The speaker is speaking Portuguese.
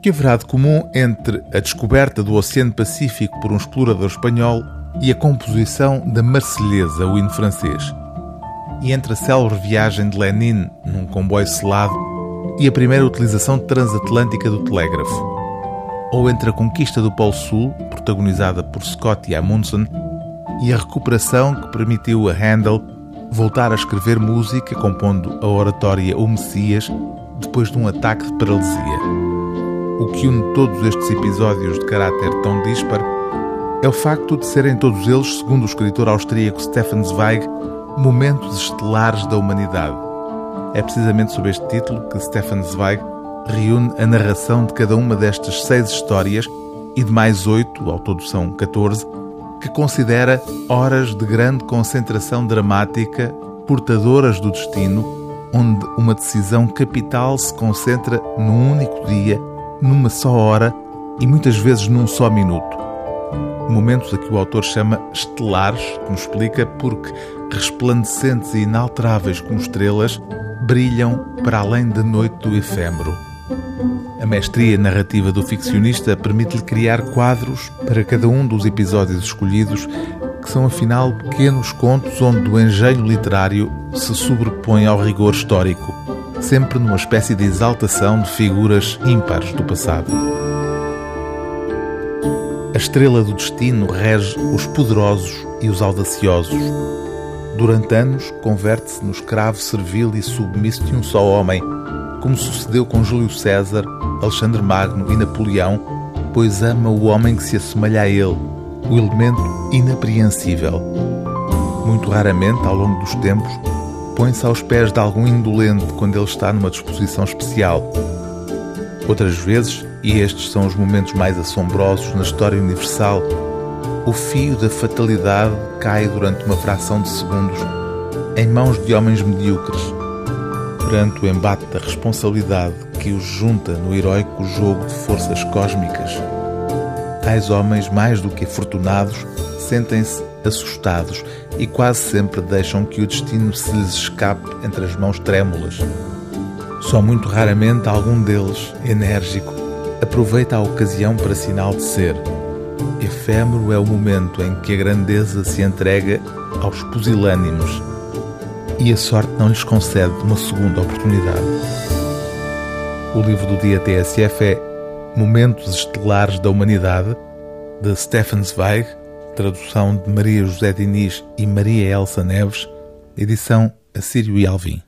que haverá de comum entre a descoberta do Oceano Pacífico por um explorador espanhol e a composição da Marselhesa, o hino francês? E entre a célebre viagem de Lenin num comboio selado e a primeira utilização transatlântica do telégrafo? Ou entre a conquista do Polo Sul, protagonizada por Scott e Amundsen, e a recuperação que permitiu a Handel voltar a escrever música compondo a oratória O Messias depois de um ataque de paralisia? O que une todos estes episódios de caráter tão dispar é o facto de serem todos eles, segundo o escritor austríaco Stefan Zweig, momentos estelares da humanidade. É precisamente sob este título que Stefan Zweig reúne a narração de cada uma destas seis histórias e de mais oito, ao todo são 14, que considera horas de grande concentração dramática, portadoras do destino, onde uma decisão capital se concentra num único dia numa só hora e muitas vezes num só minuto. Momentos a que o autor chama estelares, como explica, porque resplandecentes e inalteráveis como estrelas, brilham para além da noite do efêmero. A mestria narrativa do ficcionista permite-lhe criar quadros para cada um dos episódios escolhidos, que são afinal pequenos contos onde o engenho literário se sobrepõe ao rigor histórico sempre numa espécie de exaltação de figuras ímpares do passado. A estrela do destino rege os poderosos e os audaciosos. Durante anos, converte-se no escravo servil e submisso de um só homem, como sucedeu com Júlio César, Alexandre Magno e Napoleão, pois ama o homem que se assemelha a ele, o elemento inapreensível. Muito raramente, ao longo dos tempos, põe-se aos pés de algum indolente quando ele está numa disposição especial. Outras vezes, e estes são os momentos mais assombrosos na história universal, o fio da fatalidade cai durante uma fração de segundos em mãos de homens medíocres, perante o embate da responsabilidade que os junta no heróico jogo de forças cósmicas. Tais homens, mais do que afortunados, sentem-se assustados e quase sempre deixam que o destino se lhes escape entre as mãos trêmulas. Só muito raramente algum deles, enérgico, aproveita a ocasião para sinal de ser. Efêmero é o momento em que a grandeza se entrega aos pusilânimos e a sorte não lhes concede uma segunda oportunidade. O livro do dia TSF é Momentos Estelares da Humanidade, de Stefan Zweig, tradução de Maria José Diniz e Maria Elsa Neves, edição Assírio e Alvim.